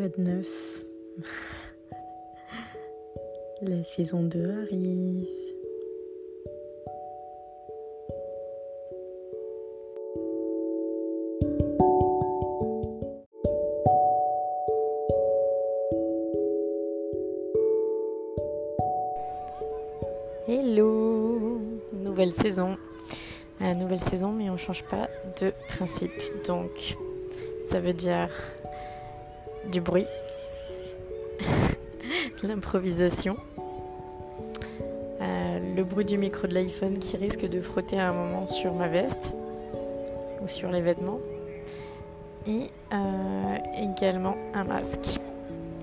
Quoi de neuf La saison 2 arrive. Hello Nouvelle saison. Euh, nouvelle saison, mais on change pas de principe. Donc, ça veut dire du bruit, l'improvisation, euh, le bruit du micro de l'iPhone qui risque de frotter à un moment sur ma veste ou sur les vêtements, et euh, également un masque,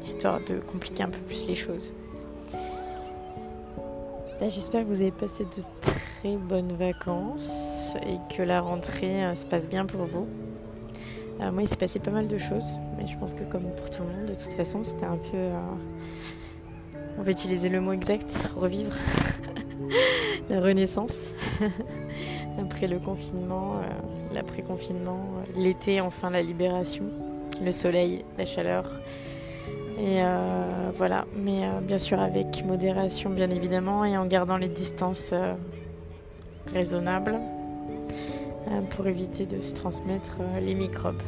histoire de compliquer un peu plus les choses. J'espère que vous avez passé de très bonnes vacances et que la rentrée euh, se passe bien pour vous. Euh, moi, il s'est passé pas mal de choses, mais je pense que comme pour tout le monde, de toute façon, c'était un peu... Euh, on va utiliser le mot exact, revivre la renaissance. Après le confinement, euh, l'après-confinement, l'été, enfin la libération, le soleil, la chaleur. Et voilà, mais bien sûr avec modération bien évidemment et en gardant les distances raisonnables. Euh, pour éviter de se transmettre euh, les microbes.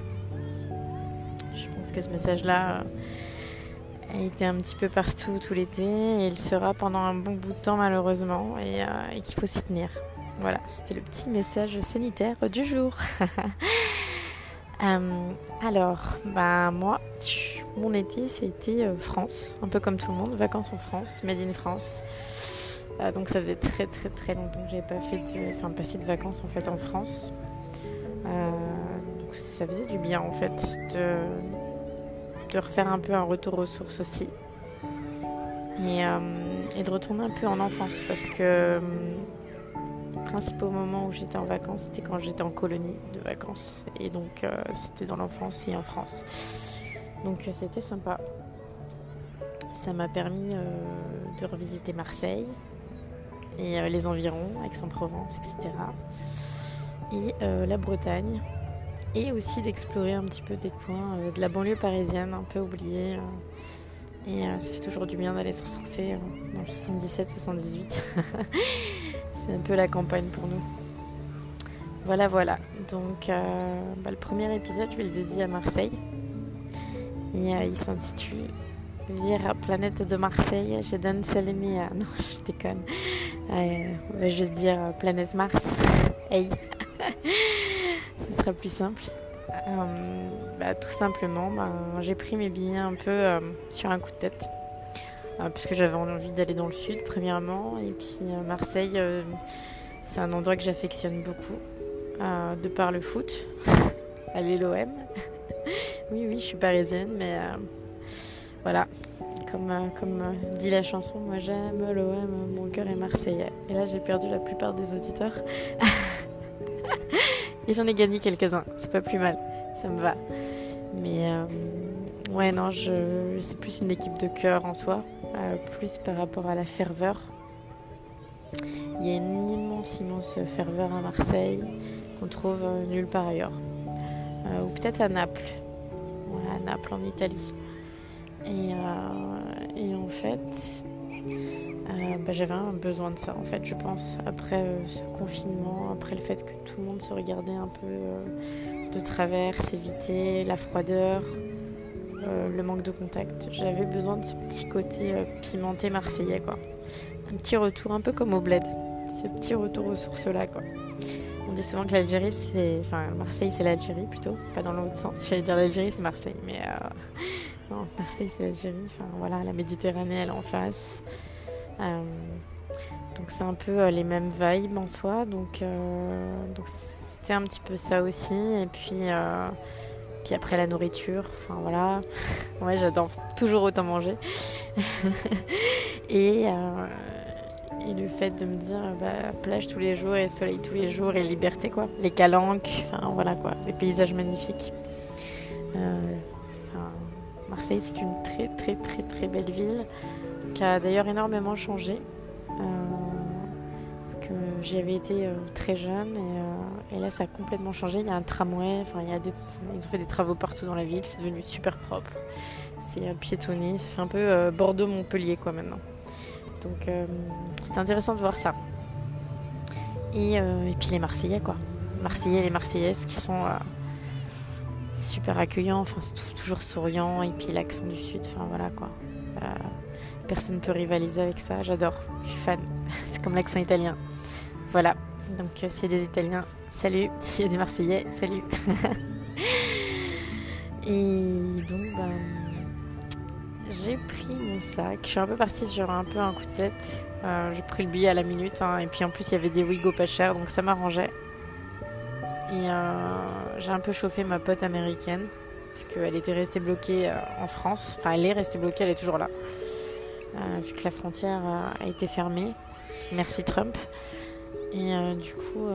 Je pense que ce message-là euh, a été un petit peu partout tout l'été et il sera pendant un bon bout de temps malheureusement et, qu'il faut s'y tenir. Voilà, c'était le petit message sanitaire du jour. alors, bah moi, mon été, c'était France, un peu comme tout le monde, vacances en France, made in France. Euh, donc ça faisait très très très longtemps que j'avais pas fait de, enfin passé de vacances en fait en France. Euh, donc ça faisait du bien en fait de, refaire un peu un retour aux sources aussi. Et, euh, de retourner un peu en enfance parce que le principal moment où j'étais en vacances c'était quand j'étais en colonie de vacances et donc c'était dans l'enfance et en France. Donc c'était sympa. Ça m'a permis de revisiter Marseille, euh, les environs, Aix-en-Provence, etc. Et euh, la Bretagne. Et aussi d'explorer un petit peu des coins euh, de la banlieue parisienne, un peu oubliés. et ça fait toujours du bien d'aller se ressourcer dans le 77-78. C'est un peu la campagne pour nous. Voilà, voilà. Donc, bah, le premier épisode, je vais le dédier à Marseille. Et il s'intitule Vire planète de Marseille, je donne Salémie à. Non, je déconne. Euh, on va juste dire euh, planète Mars. hey Ce sera plus simple. Euh, bah, tout simplement, bah, j'ai pris mes billets un peu sur un coup de tête. puisque j'avais envie d'aller dans le sud, premièrement. Et puis Marseille, c'est un endroit que j'affectionne beaucoup. de par le foot. Allez l'OM. oui, oui, je suis parisienne, mais voilà, comme, euh, comme euh, dit la chanson, moi j'aime l'OM, mon cœur est marseillais. Et là j'ai perdu la plupart des auditeurs. Et j'en ai gagné quelques-uns, c'est pas plus mal, ça me va. Mais euh, ouais, non, je, c'est plus une équipe de cœur en soi, plus par rapport à la ferveur. Il y a une immense, immense ferveur à Marseille qu'on trouve nulle part ailleurs. ou peut-être à Naples, à Naples en Italie. Et, euh, et en fait, euh, bah, j'avais un besoin de ça, en fait, je pense, après euh, ce confinement, après le fait que tout le monde se regardait un peu de travers, s'éviter, la froideur, le manque de contact. J'avais besoin de ce petit côté pimenté marseillais, quoi. Un petit retour, un peu comme au bled. Ce petit retour aux sources-là, quoi. On dit souvent que l'Algérie, c'est. Enfin, Marseille, c'est l'Algérie plutôt, pas dans l'autre sens. J'allais dire l'Algérie, c'est Marseille, mais non, Marseille, c'est l'Algérie. Enfin, voilà, la Méditerranée, elle en face. Euh, donc, c'est un peu euh, les mêmes vibes en soi. Donc, euh, donc c'était un petit peu ça aussi. Et puis, puis après, la nourriture. Enfin, voilà. ouais, j'adore toujours autant manger. et, et le fait de me dire, bah, plage tous les jours et soleil tous les jours et liberté, quoi. Les calanques, enfin, voilà, quoi. Les paysages magnifiques. Marseille, c'est une très très très très belle ville qui a d'ailleurs énormément changé. Euh, Parce que j'y avais été euh, très jeune et, et, là ça a complètement changé. Il y a un tramway, enfin il y a ils ont fait des travaux partout dans la ville, c'est devenu super propre. C'est piétonné, ça fait un peu Bordeaux-Montpellier quoi maintenant. Donc c'est intéressant de voir ça. Et, et, puis les Marseillais quoi. Marseillais et les Marseillaises qui sont super accueillant, enfin toujours souriant et puis l'accent du sud, enfin voilà quoi. Euh, personne ne peut rivaliser avec ça, j'adore, je suis fan. c'est comme l'accent italien. Voilà, donc euh, s'il y a des Italiens, salut. S'il y a des Marseillais, salut. et donc ben, j'ai pris mon sac, je suis un peu partie sur un peu un coup de tête. Euh, j'ai pris le billet à la minute hein, et puis en plus il y avait des Wigo pas chers donc ça m'arrangeait. Et euh, j'ai un peu chauffé ma pote américaine, parce qu'elle était restée bloquée euh, en France. Enfin, elle est restée bloquée, elle est toujours là. Euh, vu que la frontière a été fermée. Merci Trump. Et du coup,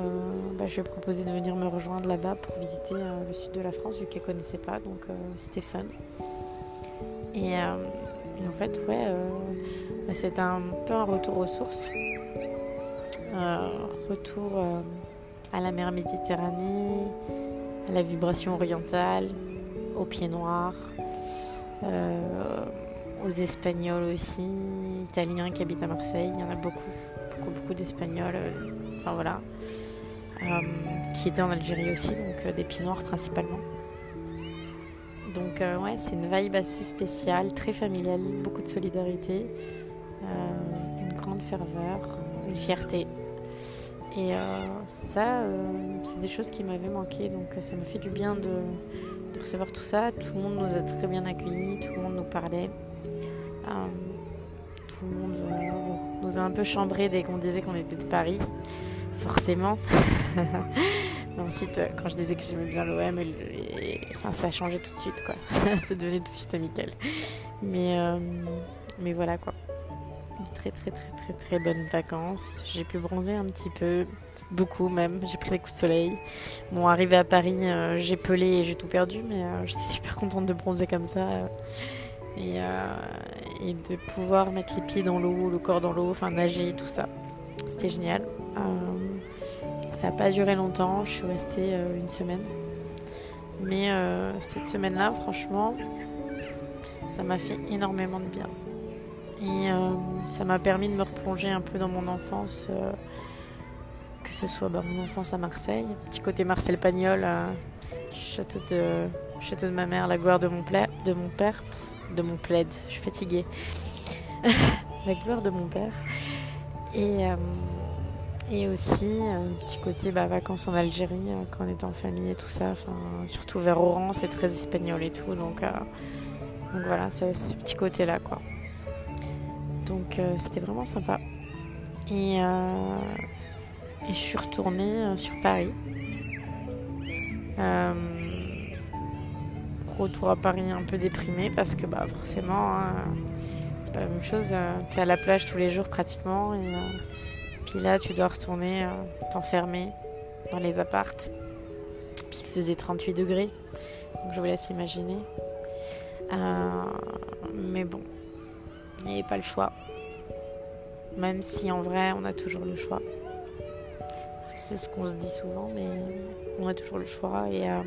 bah, je lui ai proposé de venir me rejoindre là-bas pour visiter le sud de la France, vu qu'elle ne connaissait pas. Donc c'était fun. Et, en fait, ouais, bah, c'est un peu un retour aux sources. retour à la mer Méditerranée, à la vibration orientale, aux pieds noirs, euh, aux Espagnols aussi, Italiens qui habitent à Marseille. Il y en a beaucoup, beaucoup, beaucoup d'Espagnols. Euh, enfin voilà. Euh, qui étaient en Algérie aussi, donc des pieds noirs principalement. Donc ouais, c'est une vibe assez spéciale, très familiale, beaucoup de solidarité, une grande ferveur, une fierté. Et euh, ça, euh, c'est des choses qui m'avaient manqué, donc euh, ça m'a fait du bien de, recevoir tout ça. Tout le monde nous a très bien accueillis, tout le monde nous parlait. tout le monde nous a un peu chambré dès qu'on disait qu'on était de Paris, forcément. ensuite, quand je disais que j'aimais bien l'OM, ça a changé tout de suite, quoi. c'est devenu tout de suite amical. Mais, mais voilà, quoi de très très très très très bonnes vacances. J'ai pu bronzer un petit peu, beaucoup même. J'ai pris des coups de soleil. Bon, arrivé à Paris, euh, j'ai pelé et j'ai tout perdu, mais euh, j'étais super contente de bronzer comme ça. Euh, et, et, de pouvoir mettre les pieds dans l'eau, le corps dans l'eau, enfin nager, tout ça. C'était génial. ça n'a pas duré longtemps, je suis restée une semaine. Mais cette semaine-là, franchement, ça m'a fait énormément de bien. Et euh, ça m'a permis de me replonger un peu dans mon enfance, euh, que ce soit bah, mon enfance à Marseille, petit côté Marcel Pagnol, château, de, château de ma mère, la gloire de mon, de mon père, de mon plaid, je suis fatiguée, la gloire de mon père. Et, euh, et aussi petit côté bah, vacances en Algérie, quand on était en famille et tout ça, surtout vers Oran, c'est très espagnol et tout, donc, donc voilà, c'est ce petit côté-là quoi. Donc euh, c'était vraiment sympa. Et, euh, et, je suis retournée euh, sur Paris. retour à Paris un peu déprimé parce que bah forcément c'est pas la même chose. tu es à la plage tous les jours pratiquement et puis là tu dois retourner t'enfermer dans les appartes. Puis il faisait 38 degrés. Donc je vous laisse imaginer. mais bon, il n'y avait pas le choix. Même si en vrai, on a toujours le choix. C'est ce qu'on se dit souvent, mais on a toujours le choix. Et, euh,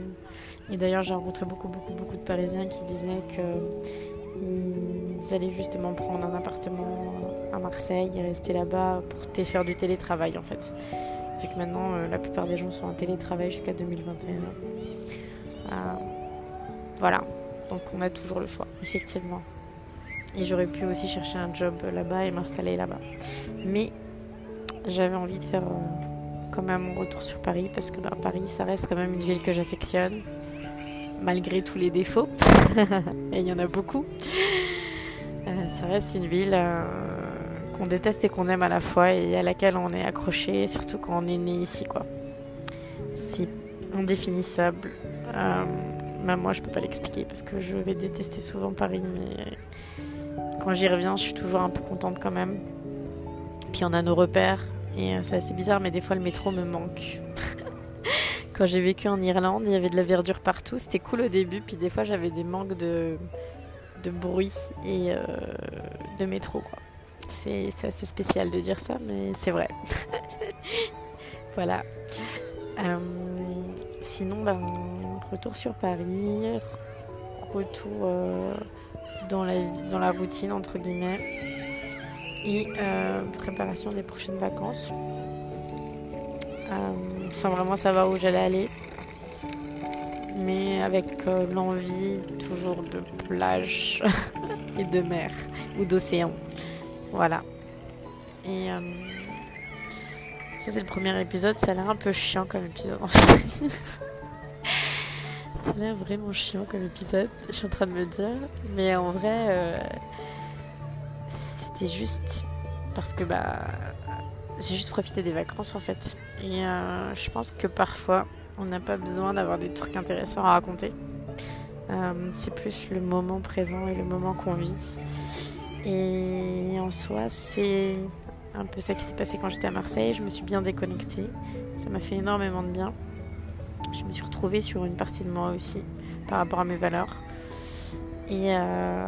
d'ailleurs, j'ai rencontré beaucoup, beaucoup, beaucoup de Parisiens qui disaient qu'ils allaient justement prendre un appartement à Marseille et rester là-bas pour faire du télétravail en fait. Vu que maintenant, euh, la plupart des gens sont en télétravail jusqu'à 2021. Euh, voilà, donc on a toujours le choix, effectivement. Et j'aurais pu aussi chercher un job là-bas et m'installer là-bas. Mais j'avais envie de faire euh, quand même mon retour sur Paris parce que bah, Paris, ça reste quand même une ville que j'affectionne, malgré tous les défauts. et il y en a beaucoup. Euh, ça reste une ville euh, qu'on déteste et qu'on aime à la fois et à laquelle on est accroché, surtout quand on est né ici. quoi. C'est indéfinissable. même moi, je peux pas l'expliquer parce que je vais détester souvent Paris, mais quand j'y reviens, je suis toujours un peu contente quand même. Puis on a nos repères. Et euh, c'est assez bizarre, mais des fois le métro me manque. quand j'ai vécu en Irlande, il y avait de la verdure partout. C'était cool au début. Puis des fois, j'avais des manques de, de bruit et euh, de métro. C'est assez spécial de dire ça, mais c'est vrai. voilà. Euh, sinon, ben, retour sur Paris, retour euh, dans, la, dans la routine, entre guillemets, et euh, préparation des prochaines vacances. sans vraiment savoir où j'allais aller, mais avec l'envie toujours de plage et de mer ou d'océan. Voilà. Et ça, c'est le premier épisode. Ça a l'air un peu chiant comme épisode. ça a l'air vraiment chiant comme épisode, je suis en train de me dire. Mais en vrai, euh, c'était juste parce que bah, j'ai juste profité des vacances en fait. Et euh, je pense que parfois, on n'a pas besoin d'avoir des trucs intéressants à raconter. Euh, c'est plus le moment présent et le moment qu'on vit. Et en soi, c'est un peu ça qui s'est passé quand j'étais à Marseille. Je me suis bien déconnectée. Ça m'a fait énormément de bien. Je me suis retrouvée sur une partie de moi aussi par rapport à mes valeurs. Et euh,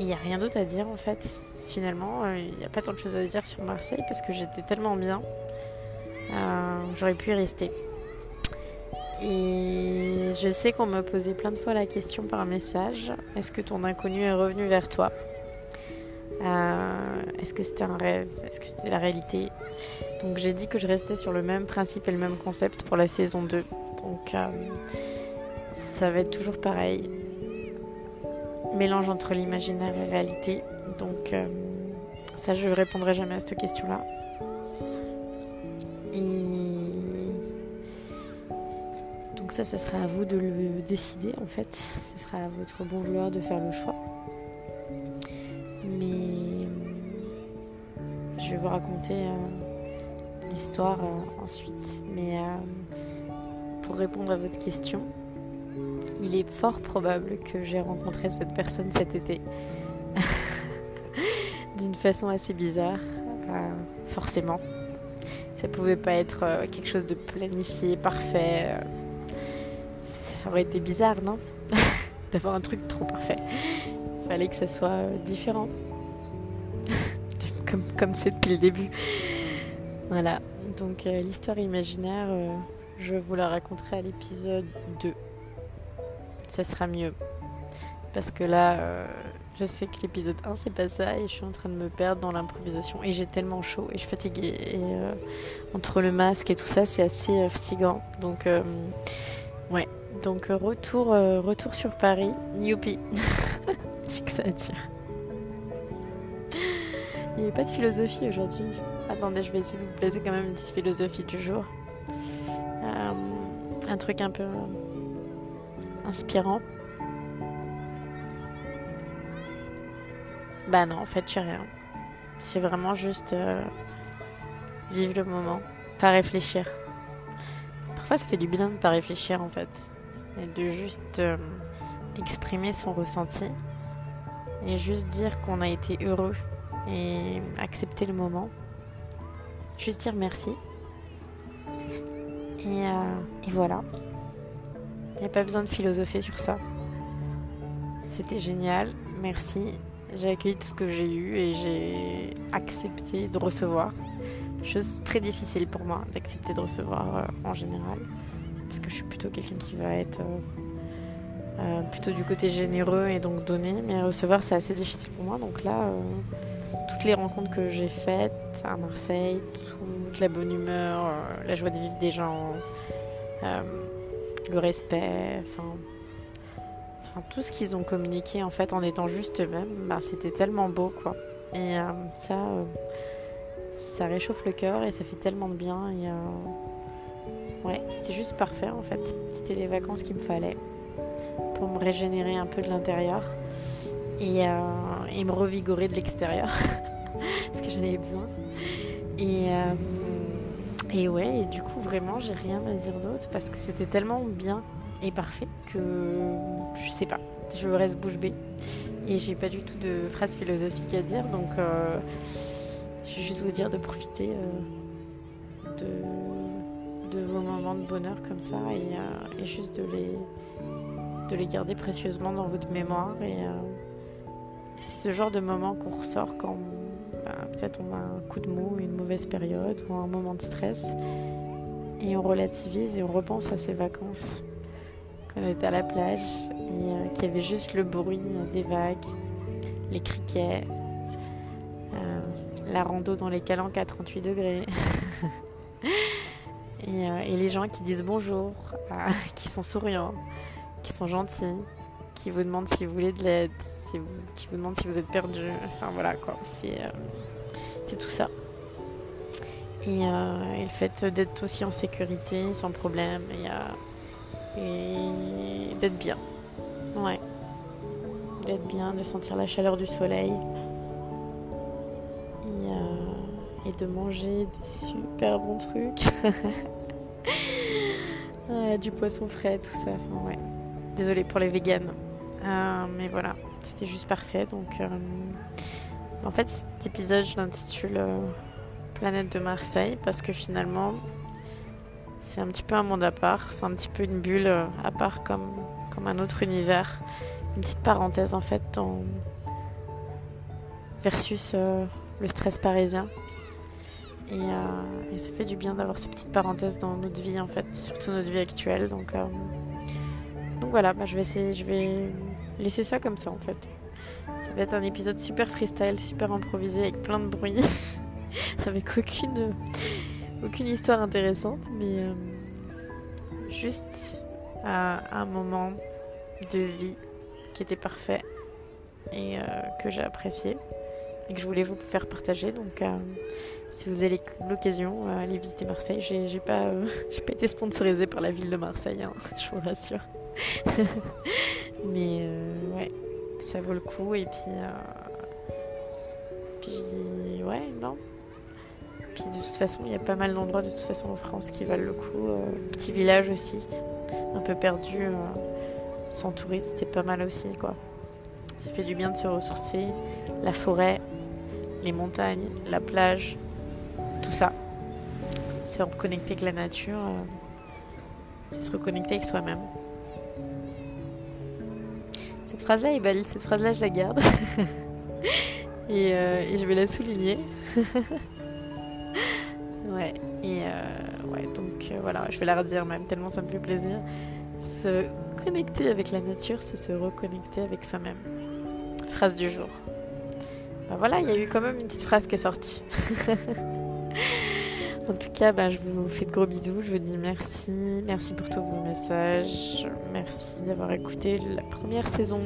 il n'y a rien d'autre à dire en fait. Finalement, euh, il n'y a pas tant de choses à dire sur Marseille parce que j'étais tellement bien. Euh, j'aurais pu y rester. Et je sais qu'on m'a posé plein de fois la question par message est-ce que ton inconnu est revenu vers toi? Euh, est-ce que c'était un rêve? Est-ce que c'était la réalité? Donc j'ai dit que je restais sur le même principe et le même concept pour la saison 2. Donc euh, ça va être toujours pareil. Mélange entre l'imaginaire et la réalité. Donc euh, ça je répondrai jamais à cette question-là. Et donc ça, ça sera à vous de le décider en fait. Ce sera à votre bon vouloir de faire le choix. Je vais vous raconter euh, l'histoire euh, ensuite. Mais euh, pour répondre à votre question, il est fort probable que j'ai rencontré cette personne cet été. D'une façon assez bizarre, forcément. Ça pouvait pas être quelque chose de planifié, parfait. Ça aurait été bizarre, non? D'avoir un truc trop parfait fallait que ça soit différent. Comme comme c'est depuis le début. Voilà. Donc euh, l'histoire imaginaire, euh, je vous la raconterai à l'épisode 2. Ça sera mieux. Parce que là, je sais que l'épisode 1, c'est pas ça. Et je suis en train de me perdre dans l'improvisation. Et j'ai tellement chaud et je suis fatiguée. Et entre le masque et tout ça, c'est assez fatigant. Donc, ouais. Donc retour, retour sur Paris. Youpi J'ai que ça attire. Il n'y a pas de philosophie aujourd'hui. Attendez, je vais essayer de vous placer quand même une petite philosophie du jour. Euh, un truc un peu inspirant. Bah non, en fait, j'ai rien. C'est vraiment juste euh, vivre le moment, pas réfléchir. Parfois, ça fait du bien de pas réfléchir en fait, et de juste euh, exprimer son ressenti et juste dire qu'on a été heureux et accepter le moment. Juste dire merci. Et, euh, voilà. Il n'y a pas besoin de philosopher sur ça. C'était génial, merci. J'ai accueilli tout ce que j'ai eu et j'ai accepté de recevoir. Chose très difficile pour moi d'accepter de recevoir euh, en général. Parce que je suis plutôt quelqu'un qui va être euh, plutôt du côté généreux et donc donner, mais recevoir c'est assez difficile pour moi. Donc là, toutes les rencontres que j'ai faites à Marseille, toute la bonne humeur, euh, la joie de vivre des gens, le respect, enfin, tout ce qu'ils ont communiqué en fait en étant juste eux-mêmes, bah, c'était tellement beau quoi. Et ça, ça réchauffe le cœur et ça fait tellement de bien. Et, ouais, c'était juste parfait en fait. C'était les vacances qu'il me fallait pour me régénérer un peu de l'intérieur et, euh, et, me revigorer de l'extérieur parce que j'en avais besoin. Et, euh, et ouais, et du coup, vraiment, j'ai rien à dire d'autre parce que c'était tellement bien et parfait que je sais pas, je reste bouche bée et j'ai pas du tout de phrase philosophique à dire donc euh, je vais juste vous dire de profiter de, de vos moments de bonheur comme ça et, et juste de les de les garder précieusement dans votre mémoire. Et euh, c'est ce genre de moment qu'on ressort quand peut-être on a un coup de mou, une mauvaise période ou un moment de stress. Et on relativise et on repense à ces vacances. Quand on était à la plage et euh, qu'il y avait juste le bruit des vagues, les criquets, euh, la rando dans les calanques à 38 degrés. Euh, et, les gens qui disent bonjour, qui sont souriants, qui sont gentils, qui vous demandent si vous voulez de l'aide, qui vous demandent si vous êtes perdu. Enfin voilà quoi, c'est c'est tout ça. Euh, et, le fait d'être aussi en sécurité, sans problème, et, et d'être bien. Ouais. D'être bien, de sentir la chaleur du soleil. Et, euh, de manger des super bons trucs. du poisson frais, tout ça. Enfin, ouais. Désolée pour les véganes. Euh, mais voilà, c'était juste parfait. Donc, en fait, cet épisode, je l'intitule planète de Marseille parce que finalement, c'est un petit peu un monde à part, c'est un petit peu une bulle euh, à part comme, comme un autre univers. Une petite parenthèse en fait dans... versus euh, le stress parisien. Et, euh, et, ça fait du bien d'avoir ces petites parenthèses dans notre vie en fait, surtout notre vie actuelle. Donc, donc voilà, bah, je vais essayer, je vais laisser ça comme ça en fait. Ça va être un épisode super freestyle, super improvisé avec plein de bruit. avec aucune, aucune histoire intéressante, mais euh, juste un moment de vie qui était parfait et euh, que j'ai apprécié et que je voulais vous faire partager. Donc, euh, si vous avez l'occasion, allez visiter Marseille. J'ai pas, pas été sponsorisée par la ville de Marseille, hein, je vous rassure. Mais ouais, ça vaut le coup. Et puis, puis ouais, non, puis de toute façon, il y a pas mal d'endroits de toute façon en France qui valent le coup. Euh, petit village aussi, un peu perdu, euh, sans touristes, c'est pas mal aussi quoi. Ça fait du bien de se ressourcer. La forêt, les montagnes, la plage, tout ça. Se reconnecter avec la nature, euh, c'est se reconnecter avec soi-même. Cette phrase-là est belle, cette phrase-là je la garde. et, et je vais la souligner. Ouais, et euh, ouais, donc euh, voilà, je vais la redire même tellement ça me fait plaisir. Se connecter avec la nature, c'est se reconnecter avec soi-même. Phrase du jour. Bah voilà, il y a eu quand même une petite phrase qui est sortie. en tout cas, bah, je vous fais de gros bisous. Je vous dis merci. Merci pour tous vos messages. Merci d'avoir écouté la première saison.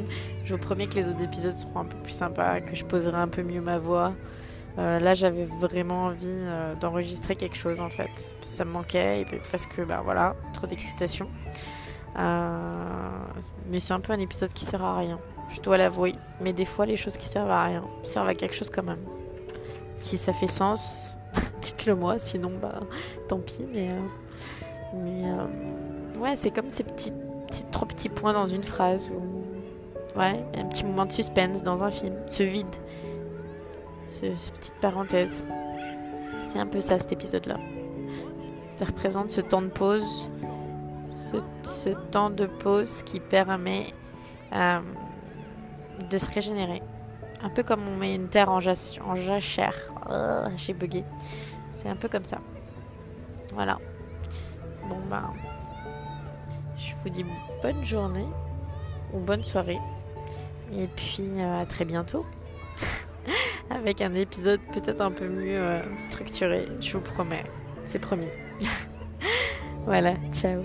Je vous promets que les autres épisodes seront un peu plus sympas, que je poserai un peu mieux ma voix. Euh, là, j'avais vraiment envie euh, d'enregistrer quelque chose en fait. Ça me manquait et parce que, bah voilà, trop d'excitation. Euh, mais c'est un peu un épisode qui sert à rien. Je dois l'avouer. Mais des fois, les choses qui servent à rien servent à quelque chose quand même. Si ça fait sens, dites-le moi. Sinon, bah tant pis. Mais, mais ouais, c'est comme ces petits, trois petits points dans une phrase. Ou, ouais, un petit moment de suspense dans un film. Ce vide cette petite parenthèse. C'est un peu ça cet épisode-là. Ça représente ce temps de pause, ce, temps de pause qui permet euh, de se régénérer. Un peu comme on met une terre en, jachère. Oh, j'ai bugué. C'est un peu comme ça. Voilà. Bon ben, je vous dis bonne journée ou bonne soirée. Et puis euh, à très bientôt avec un épisode peut-être un peu mieux euh, structuré, je vous promets. C'est promis. voilà, ciao.